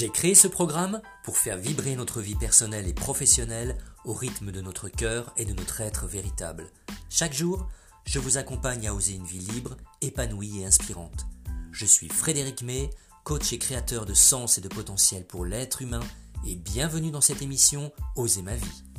J'ai créé ce programme pour faire vibrer notre vie personnelle et professionnelle au rythme de notre cœur et de notre être véritable. Chaque jour, je vous accompagne à oser une vie libre, épanouie et inspirante. Je suis Frédéric May, coach et créateur de sens et de potentiel pour l'être humain, et bienvenue dans cette émission Oser ma vie.